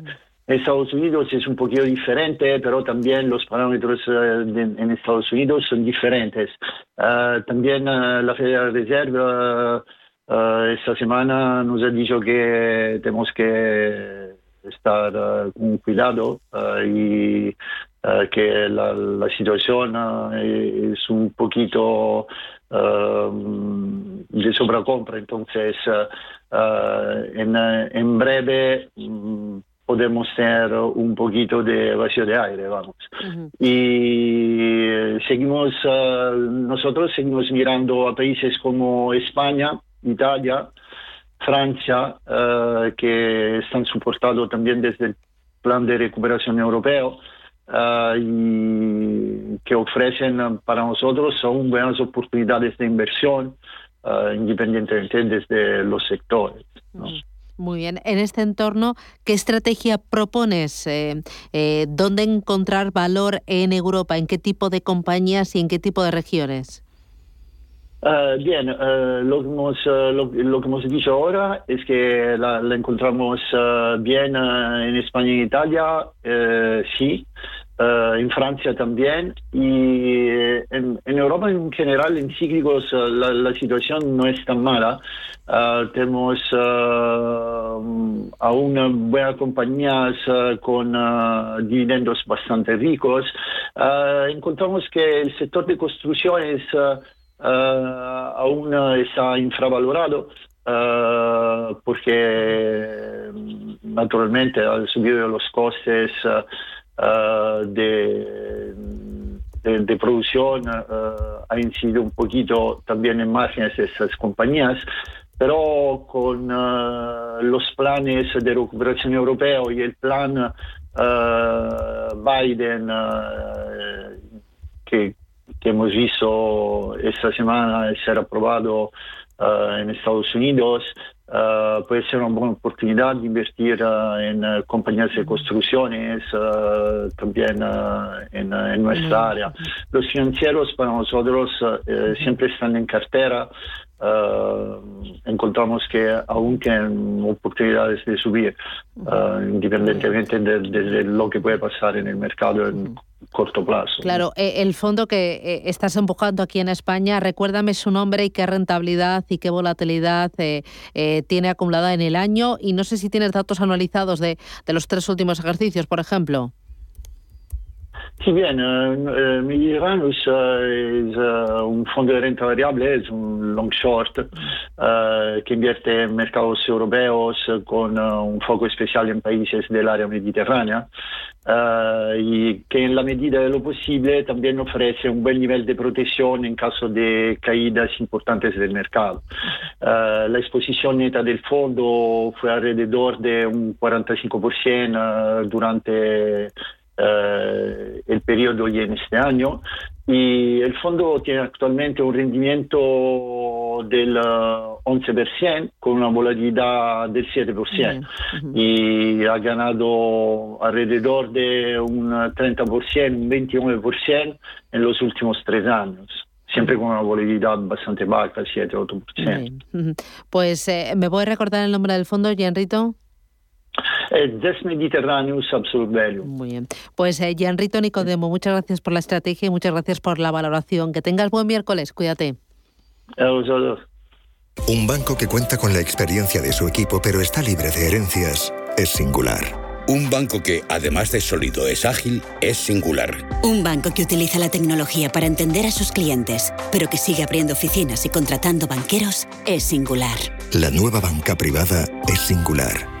Estados Unidos es un poquito diferente, pero también los parámetros eh, en Estados Unidos son diferentes. Eh, también eh, la Federal Reserve esta semana nos ha dicho que tenemos que estar con cuidado y que la, la situación es un poquito de sobrecompra. Entonces, en, en breve mm, podemos tener un poquito de vacío de aire, vamos. Y seguimos, eh, nosotros seguimos mirando a países como España, Italia, Francia, eh, que están soportados también desde el plan de recuperación europeo. Uh, y que ofrecen para nosotros aún buenas oportunidades de inversión, independientemente desde los sectores. ¿no? Muy bien. En este entorno, ¿qué estrategia propones? Eh, eh, ¿Dónde encontrar valor en Europa? ¿En qué tipo de compañías y en qué tipo de regiones? Uh, bien, lo, que hemos, uh, lo, lo, que hemos dicho ahora es que la, la encontramos bien en España y en Italia, sí. Uh, en Francia también y en, en, Europa en general en cíclicos uh, la, la, situación no es tan mala. Uh, tenemos aún buenas compañías con dividendos bastante ricos. encontramos que el sector de construcciones aún está infravalorado. porque naturalmente al subir los costes uh, de, de, producción uh, ha incidido un poquito también en márgenes de esas compañías, pero con uh, los planes de recuperación europeo y el plan Biden que, que, hemos visto esta semana ser aprobado en Estados Unidos, Uh, puede ser una buena oportunidad de invertir uh, en uh, compañías de construcciones, también en, en, nuestra área. Los financieros para nosotros siempre están en cartera. encontramos que aún tienen oportunidades de subir, independientemente de, de, de, lo que puede pasar en el mercado en corto plazo. Claro, eh, el fondo que eh, estás empujando aquí en España, recuérdame su nombre y qué rentabilidad y qué volatilidad eh, tiene acumulada en el año y no sé si tienes datos anualizados de, de los tres últimos ejercicios, por ejemplo. Bien, uh, Mediterraneous es un fondo de renta variable, es un long short que invierte en mercados europeos con un foco especial en países del área mediterránea y que en la medida de lo posible también ofrece un buen nivel de protección en caso de caídas importantes del mercado. la exposición neta del fondo fue alrededor de un 45% durante eh, el periodo y en este año. Y el fondo tiene actualmente un rendimiento del 11% con una volatilidad del 7% y ha ganado alrededor de un 30%, un 29% en los últimos tres años siempre con una volatilidad bastante baja, 7-8%. Pues, eh, ¿me puede recordar el nombre del fondo, Gianrito? Des Mediterraneous Absolute Value. Muy bien. Pues eh, Gianrito Nicodemo, muchas gracias por la estrategia y muchas gracias por la valoración. Que tengas buen miércoles, cuídate. Un banco que cuenta con la experiencia de su equipo pero está libre de herencias es singular. Un banco que, además de sólido, es ágil, es singular. Un banco que utiliza la tecnología para entender a sus clientes, pero que sigue abriendo oficinas y contratando banqueros, es singular. La nueva banca privada es singular.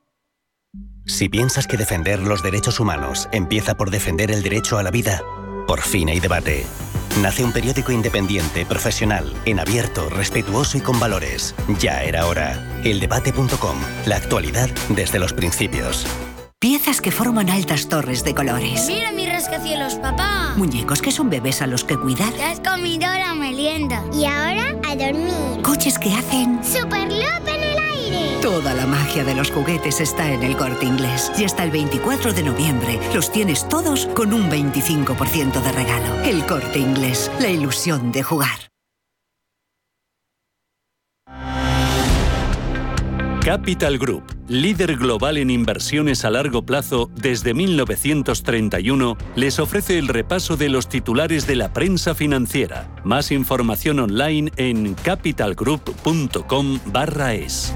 Si piensas que defender los derechos humanos empieza por defender el derecho a la vida, por fin hay debate. Nace un periódico independiente, profesional, en abierto, respetuoso y con valores. Ya era hora. Eldebate.com. La actualidad desde los principios. Piezas que forman altas torres de colores. Mira mi rascacielos, papá. Muñecos que son bebés a los que cuidar. Ya has comido la merienda. Y ahora a dormir. Coches que hacen... ¡Superloop en el Toda la magia de los juguetes está en el corte inglés. Y hasta el 24 de noviembre los tienes todos con un 25% de regalo. El corte inglés. La ilusión de jugar. Capital Group, líder global en inversiones a largo plazo desde 1931, les ofrece el repaso de los titulares de la prensa financiera. Más información online en capitalgroup.com/es.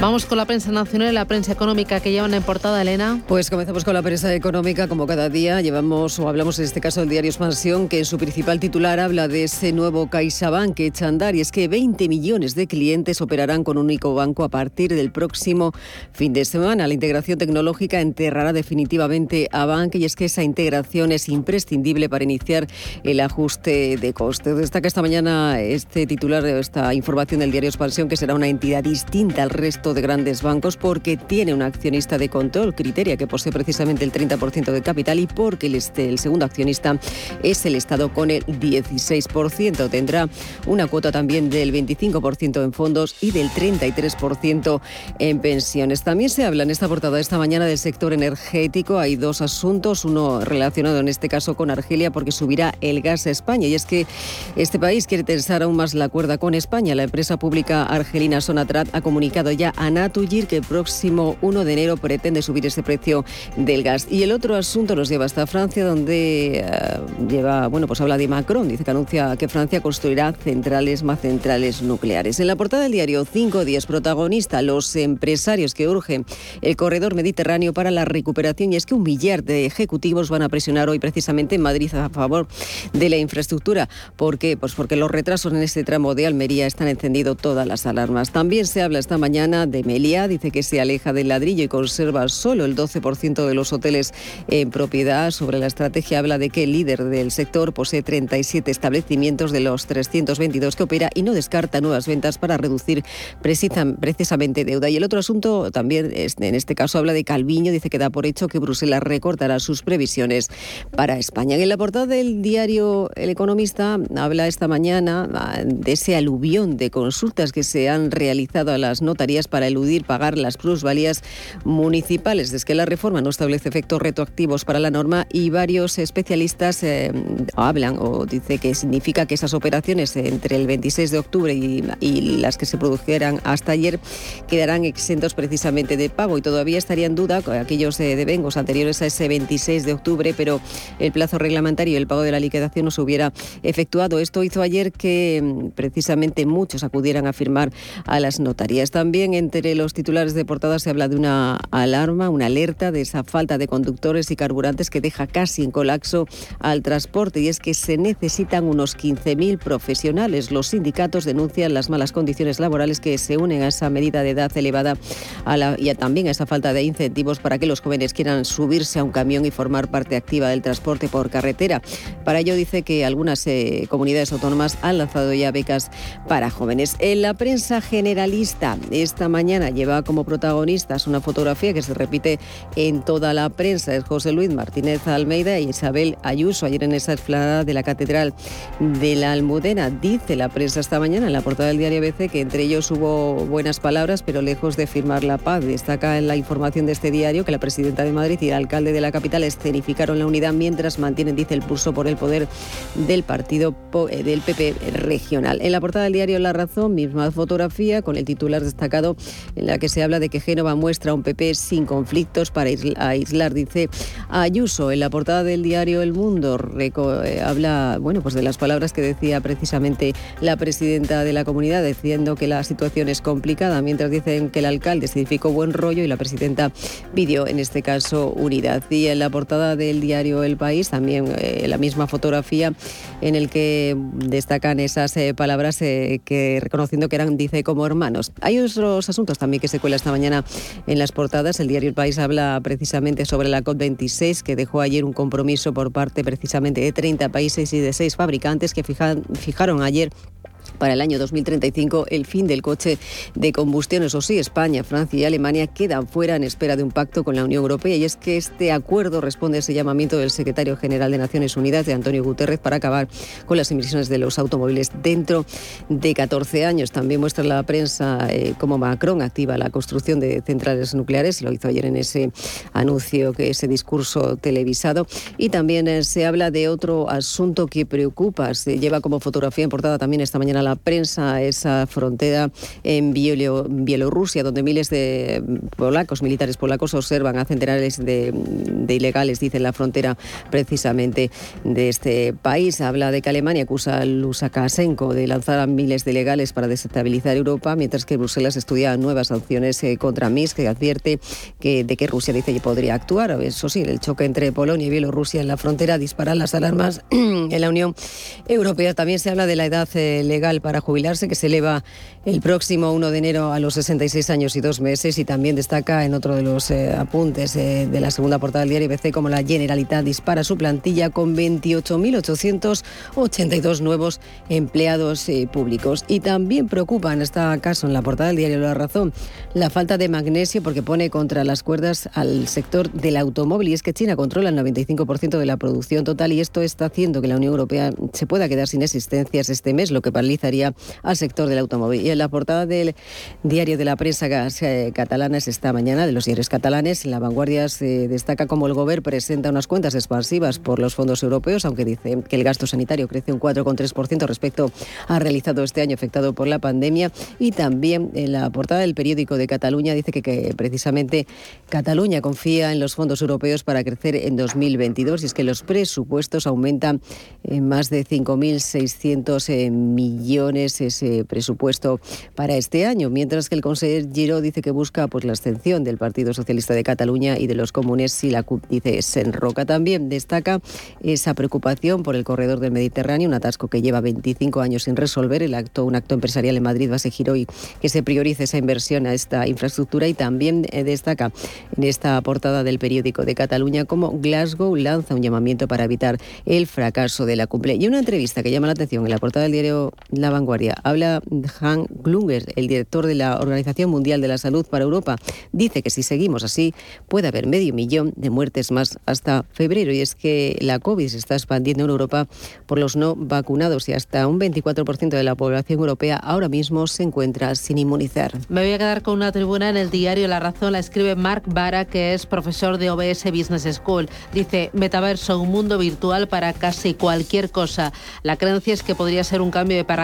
Vamos con la prensa nacional y la prensa económica que llevan en portada, Elena. Pues comenzamos con la prensa económica, como cada día. Llevamos o hablamos en este caso del diario Expansión, que en su principal titular habla de ese nuevo CaixaBank que echa a andar y es que 20 millones de clientes operarán con un único banco a partir del próximo fin de semana. La integración tecnológica enterrará definitivamente a Bank y es que esa integración es imprescindible para iniciar el ajuste de costes. Destaca esta mañana este titular, esta información del diario Expansión, que será una entidad distinta al resto de grandes bancos porque tiene un accionista de control, Criteria, que posee precisamente el 30% de capital y porque el, este, el segundo accionista es el Estado con el 16%. Tendrá una cuota también del 25% en fondos y del 33% en pensiones. También se habla en esta portada esta mañana del sector energético. Hay dos asuntos, uno relacionado en este caso con Argelia porque subirá el gas a España y es que este país quiere tensar aún más la cuerda con España. La empresa pública argelina Sonatrat ha comunicado ya a que el próximo 1 de enero pretende subir ese precio del gas. Y el otro asunto nos lleva hasta Francia, donde eh, lleva, bueno, pues habla de Macron, dice que anuncia que Francia construirá centrales más centrales nucleares. En la portada del diario 5 días protagonista, los empresarios que urgen el corredor mediterráneo para la recuperación y es que un millar de ejecutivos van a presionar hoy precisamente en Madrid a favor de la infraestructura. ¿Por qué? Pues porque los retrasos en este tramo de Almería están encendido todas las alarmas. También se habla esta mañana de Meliá. Dice que se aleja del ladrillo y conserva solo el 12% de los hoteles en propiedad. Sobre la estrategia habla de que el líder del sector posee 37 establecimientos de los 322 que opera y no descarta nuevas ventas para reducir precisamente deuda. Y el otro asunto también, en este caso, habla de Calviño. Dice que da por hecho que Bruselas recortará sus previsiones para España. En la portada del diario El Economista habla esta mañana ah, de ese aluvión de consultas que se han realizado a las notarías para eludir pagar las plusvalías municipales. Es que la reforma no establece efectos retroactivos para la norma y varios especialistas eh, hablan o dice que significa que esas operaciones entre el 26 de octubre y, las que se produjeran hasta ayer quedarán exentos precisamente de pago y todavía estaría en duda aquellos eh, devengos anteriores a ese 26 de octubre, pero el plazo reglamentario y el pago de la liquidación no se hubiera efectuado. Esto hizo ayer que mm, precisamente muchos acudieran a firmar a las notarías. También entre los titulares de portada se habla de una alarma, una alerta de esa falta de conductores y carburantes que deja casi en colapso al transporte y es que se necesitan unos 15.000 profesionales. Los sindicatos denuncian las malas condiciones laborales que se unen a esa medida de edad elevada a la, y también a esa falta de incentivos para que los jóvenes quieran subirse a un camión y formar parte activa del transporte por carretera. Para ello dice que algunas eh, comunidades autónomas han lanzado ya becas para jóvenes. En la prensa generalista esta mañana lleva como protagonistas una fotografía que se repite en toda la prensa. Es José Luis Martínez Almeida y Isabel Ayuso ayer en esa explanada de la Catedral de la Almudena. Dice la prensa esta mañana en la portada del diario BC que entre ellos hubo buenas palabras, pero lejos de firmar la paz. Destaca en la información de este diario que la presidenta de Madrid y el alcalde de la capital escenificaron la unidad mientras mantienen, dice, el pulso por el poder del partido eh, del PP regional. En la portada del diario La Razón, misma fotografía con el titular destacado en la que se habla de que Génova muestra un PP sin conflictos para aislar, dice Ayuso. En la portada del diario El Mundo eh, habla bueno, pues de las palabras que decía precisamente la presidenta de la comunidad, diciendo que la situación es complicada, mientras dicen que el alcalde significó buen rollo y la presidenta pidió en este caso unidad. Y en la portada del diario El País también eh, la misma fotografía en el que destacan esas eh, palabras que reconociendo que eran, dice, como hermanos. Hay otros asuntos también que se cuela esta mañana en las portadas. El diario El País habla precisamente sobre la COP26, que dejó ayer un compromiso por parte precisamente de 30 países y de 6 fabricantes que fijaron ayer para el año 2035 el fin del coche de combustión. Eso sí, España, Francia y Alemania quedan fuera en espera de un pacto con la Unión Europea y es que este acuerdo responde a ese llamamiento del secretario general de Naciones Unidas, de Antonio Guterres, para acabar con las emisiones de los automóviles dentro de 14 años. También muestra la prensa eh, cómo Macron activa la construcción de centrales nucleares, lo hizo ayer en ese anuncio, que ese discurso televisado. Y también eh, se habla de otro asunto que preocupa, se lleva como fotografía en portada también esta mañana la prensa esa frontera en Bielorrusia, donde miles de polacos, militares polacos, observan a centenares de, ilegales, dice la frontera precisamente de este país. Habla de que Alemania acusa a Lusakashenko de lanzar a miles de ilegales para desestabilizar Europa, mientras que Bruselas estudia nuevas sanciones eh, contra Minsk, que advierte que, de que Rusia dice que podría actuar. Eso sí, el choque entre Polonia y Bielorrusia en la frontera dispara las alarmas [clears throat] en la Unión Europea. También se habla de la edad eh, legal para jubilarse, que se eleva el próximo 1 de enero a los 66 años y dos meses. Y también destaca en otro de los eh, apuntes eh, de la segunda portada del diario IBC como la Generalitat dispara su plantilla con 28.882 nuevos empleados eh, públicos. Y también preocupa en este caso, en la portada del diario La Razón, la falta de magnesio porque pone contra las cuerdas al sector del automóvil. Y es que China controla el 95% de la producción total y esto está haciendo que la Unión Europea se pueda quedar sin existencias este mes, lo que al sector del automóvil. Y en la portada del diario de la prensa eh, catalana es esta mañana, de los diarios catalanes, la vanguardia se destaca como el Gobierno presenta unas cuentas expansivas por los fondos europeos, aunque dice que el gasto sanitario crece un 4,3% respecto a realizado este año afectado por la pandemia. Y también en la portada del periódico de Cataluña dice que, que precisamente Cataluña confía en los fondos europeos para crecer en 2022 y es que los presupuestos aumentan en más de 5.600 millones millones ese presupuesto para este año, mientras que el conseller Giró dice que busca pues, la abstención del Partido Socialista de Cataluña y de los comunes si la CUP dice se enroca. También destaca esa preocupación por el corredor del Mediterráneo, un atasco que lleva 25 años sin resolver. El acto, un acto empresarial en Madrid va a seguir hoy que se priorice esa inversión a esta infraestructura y también eh, destaca en esta portada del periódico de Cataluña como Glasgow lanza un llamamiento para evitar el fracaso de la cumbre. Y una entrevista que llama la atención en la portada del diario La Vanguardia habla Han Glunger, el director de la Organización Mundial de la Salud para Europa. Dice que si seguimos así puede haber medio millón de muertes más hasta febrero y es que la COVID se está expandiendo en Europa por los no vacunados y hasta un 24% de la población europea ahora mismo se encuentra sin inmunizar. Me voy a quedar con una tribuna en el diario La Razón, la escribe Mark Vara, que es profesor de OBS Business School. Dice, metaverso, un mundo virtual para casi cualquier cosa. La creencia es que podría ser un cambio de paradigma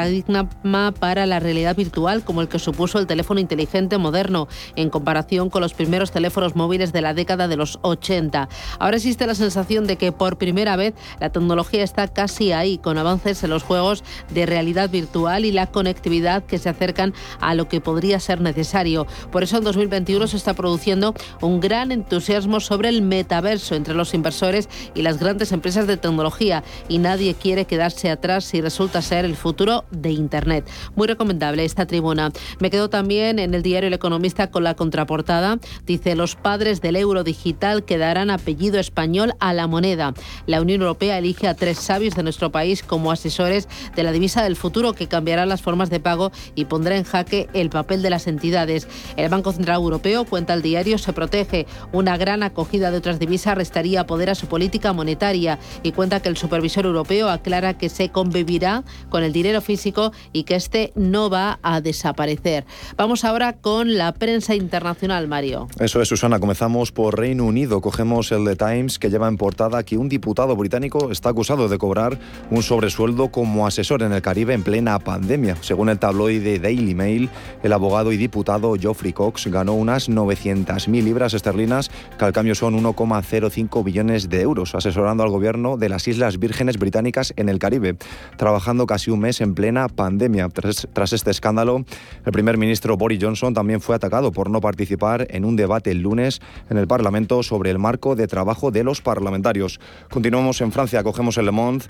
para la realidad virtual, como el que supuso el teléfono inteligente moderno, en comparación con los primeros teléfonos móviles de la década de los 80. Ahora existe la sensación de que por primera vez la tecnología está casi ahí, con avances en los juegos de realidad virtual y la conectividad que se acercan a lo que podría ser necesario. Por eso en 2021 se está produciendo un gran entusiasmo sobre el metaverso entre los inversores y las grandes empresas de tecnología y nadie quiere quedarse atrás si resulta ser el futuro de Internet. Muy recomendable esta tribuna. Me quedo también en el diario El Economista con la contraportada. Dice, los padres del euro digital que darán apellido español a la moneda. La Unión Europea elige a tres sabios de nuestro país como asesores de la divisa del futuro que cambiará las formas de pago y pondrá en jaque el papel de las entidades. El Banco Central Europeo, cuenta el diario, se protege. Una gran acogida de otras divisas restaría poder a su política monetaria y cuenta que el supervisor europeo aclara que se convivirá con el dinero físico y que este no va a desaparecer. Vamos ahora con la prensa internacional, Mario. Eso es, Susana. Comenzamos por Reino Unido. Cogemos el The Times que lleva en portada que un diputado británico está acusado de cobrar un sobresueldo como asesor en el Caribe en plena pandemia. Según el tabloide Daily Mail, el abogado y diputado Geoffrey Cox ganó unas 900.000 libras esterlinas, que al cambio son 1,05 billones de euros, asesorando al gobierno de las Islas Vírgenes Británicas en el Caribe, trabajando casi un mes en plena pandemia. Tras, tras este escándalo, el primer ministro Boris Johnson también fue atacado por no participar en un debate el lunes en el Parlamento sobre el marco de trabajo de los parlamentarios. Continuamos en Francia, cogemos el Le Monde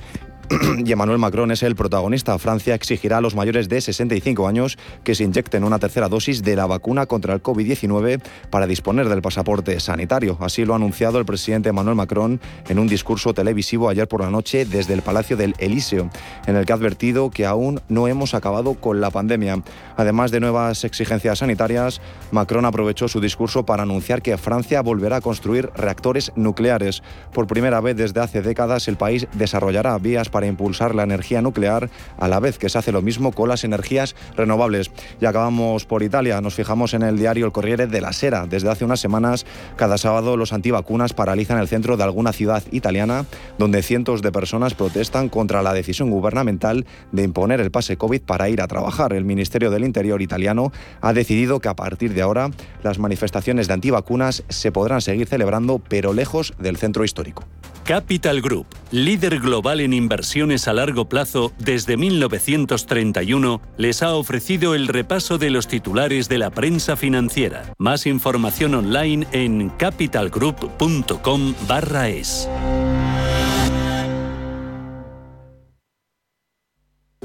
[clears throat] y Emmanuel Macron es el protagonista. Francia exigirá a los mayores de 65 años que se inyecten una tercera dosis de la vacuna contra el COVID-19 para disponer del pasaporte sanitario. Así lo ha anunciado el presidente Emmanuel Macron en un discurso televisivo ayer por la noche desde el Palacio del Elíseo, en el que ha advertido que aún no hemos acabado con la pandemia. Además de nuevas exigencias sanitarias, Macron aprovechó su discurso para anunciar que Francia volverá a construir reactores nucleares. Por primera vez desde hace décadas, el país desarrollará vías para impulsar la energía nuclear a la vez que se hace lo mismo con las energías renovables. Y acabamos por Italia. Nos fijamos en el diario El Corriere de la Sera. Desde hace unas semanas, cada sábado los antivacunas paralizan el centro de alguna ciudad italiana donde cientos de personas protestan contra la decisión gubernamental de imponer el pase COVID para ir a trabajar. El Ministerio del Interior italiano ha decidido que a partir de ahora las manifestaciones de antivacunas se podrán seguir celebrando, pero lejos del centro histórico. Capital Group, líder global en inversiones a largo plazo desde 1931, les ha ofrecido el repaso de los titulares de la prensa financiera. Más información online en capitalgroup.com/es.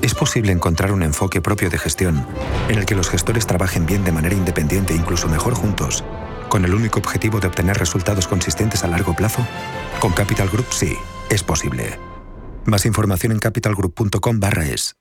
Es posible encontrar un enfoque propio de gestión, en el que los gestores trabajen bien de manera independiente e incluso mejor juntos, con el único objetivo de obtener resultados consistentes a largo plazo. Con Capital Group sí, es posible. Más información en capitalgroup.com/es.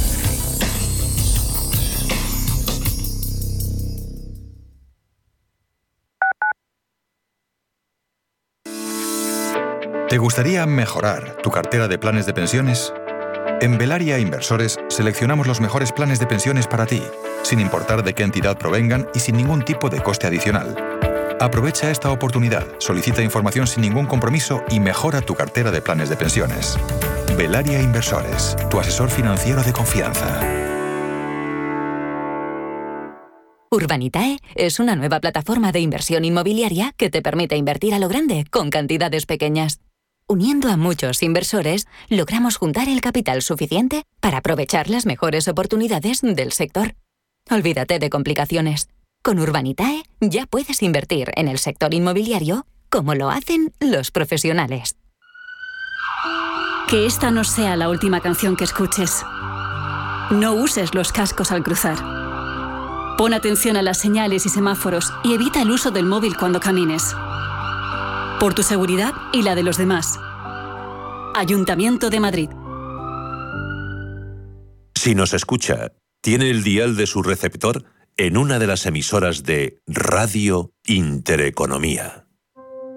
¿Te gustaría mejorar tu cartera de planes de pensiones? En Velaria Inversores seleccionamos los mejores planes de pensiones para ti, sin importar de qué entidad provengan y sin ningún tipo de coste adicional. Aprovecha esta oportunidad, solicita información sin ningún compromiso y mejora tu cartera de planes de pensiones. Velaria Inversores, tu asesor financiero de confianza. Urbanitae es una nueva plataforma de inversión inmobiliaria que te permite invertir a lo grande con cantidades pequeñas. Uniendo a muchos inversores, logramos juntar el capital suficiente para aprovechar las mejores oportunidades del sector. Olvídate de complicaciones. Con Urbanitae ya puedes invertir en el sector inmobiliario como lo hacen los profesionales. Que esta no sea la última canción que escuches. No uses los cascos al cruzar. Pon atención a las señales y semáforos y evita el uso del móvil cuando camines. Por tu seguridad y la de los demás. Ayuntamiento de Madrid. Si nos escucha, tiene el dial de su receptor en una de las emisoras de Radio Intereconomía.